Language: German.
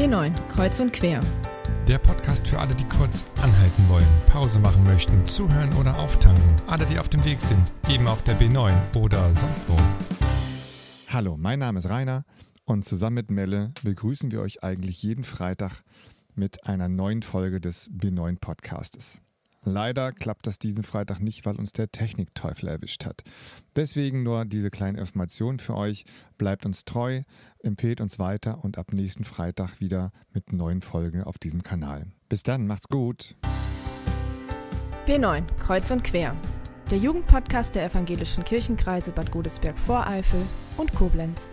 B9, Kreuz und Quer. Der Podcast für alle, die kurz anhalten wollen, Pause machen möchten, zuhören oder auftanken. Alle, die auf dem Weg sind, eben auf der B9 oder sonst wo. Hallo, mein Name ist Rainer und zusammen mit Melle begrüßen wir euch eigentlich jeden Freitag mit einer neuen Folge des B9 Podcastes. Leider klappt das diesen Freitag nicht, weil uns der Technikteufel erwischt hat. Deswegen nur diese kleine Information für euch. Bleibt uns treu, empfehlt uns weiter und ab nächsten Freitag wieder mit neuen Folgen auf diesem Kanal. Bis dann, macht's gut. B9, Kreuz und Quer. Der Jugendpodcast der evangelischen Kirchenkreise Bad Godesberg-Voreifel und Koblenz.